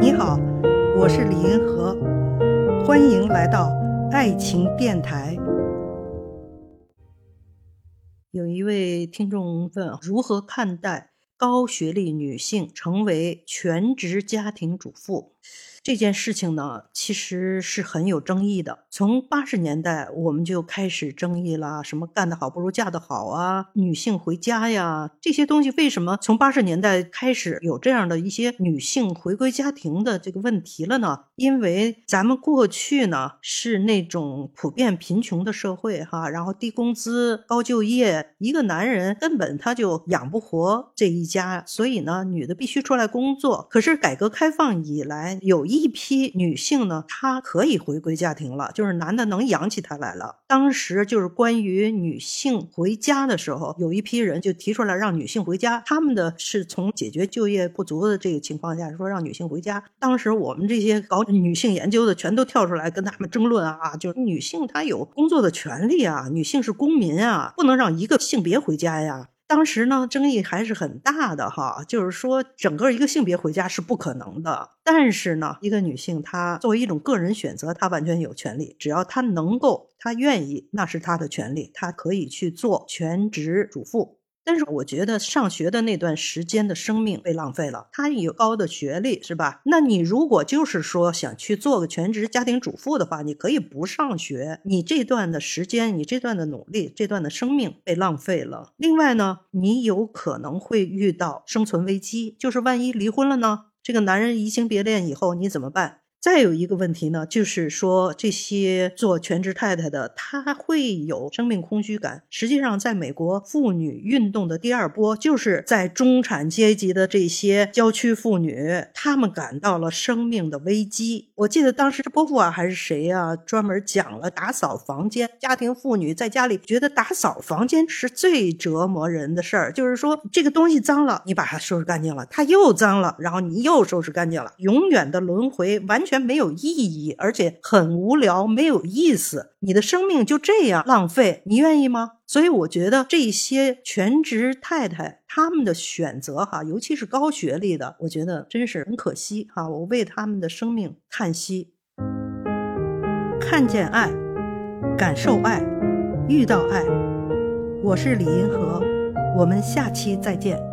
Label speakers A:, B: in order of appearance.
A: 你好，我是李银河，欢迎来到爱情电台。有一位听众问：如何看待高学历女性成为全职家庭主妇？这件事情呢，其实是很有争议的。从八十年代我们就开始争议了，什么干得好不如嫁得好啊，女性回家呀，这些东西为什么从八十年代开始有这样的一些女性回归家庭的这个问题了呢？因为咱们过去呢是那种普遍贫穷的社会哈，然后低工资、高就业，一个男人根本他就养不活这一家，所以呢，女的必须出来工作。可是改革开放以来，有一批女性呢，她可以回归家庭了，就是男的能养起她来了。当时就是关于女性回家的时候，有一批人就提出来让女性回家，他们的是从解决就业不足的这个情况下说让女性回家。当时我们这些搞女性研究的全都跳出来跟他们争论啊，就是女性她有工作的权利啊，女性是公民啊，不能让一个性别回家呀。当时呢，争议还是很大的哈，就是说整个一个性别回家是不可能的。但是呢，一个女性她作为一种个人选择，她完全有权利，只要她能够，她愿意，那是她的权利，她可以去做全职主妇。但是我觉得上学的那段时间的生命被浪费了。他有高的学历，是吧？那你如果就是说想去做个全职家庭主妇的话，你可以不上学。你这段的时间，你这段的努力，这段的生命被浪费了。另外呢，你有可能会遇到生存危机，就是万一离婚了呢？这个男人移情别恋以后，你怎么办？再有一个问题呢，就是说这些做全职太太的，她会有生命空虚感。实际上，在美国妇女运动的第二波，就是在中产阶级的这些郊区妇女，她们感到了生命的危机。我记得当时波伏娃还是谁呀，专门讲了打扫房间。家庭妇女在家里觉得打扫房间是最折磨人的事儿，就是说这个东西脏了，你把它收拾干净了，它又脏了，然后你又收拾干净了，永远的轮回，完全。全没有意义，而且很无聊，没有意思。你的生命就这样浪费，你愿意吗？所以我觉得这些全职太太他们的选择哈，尤其是高学历的，我觉得真是很可惜哈。我为他们的生命叹息。看见爱，感受爱，遇到爱。我是李银河，我们下期再见。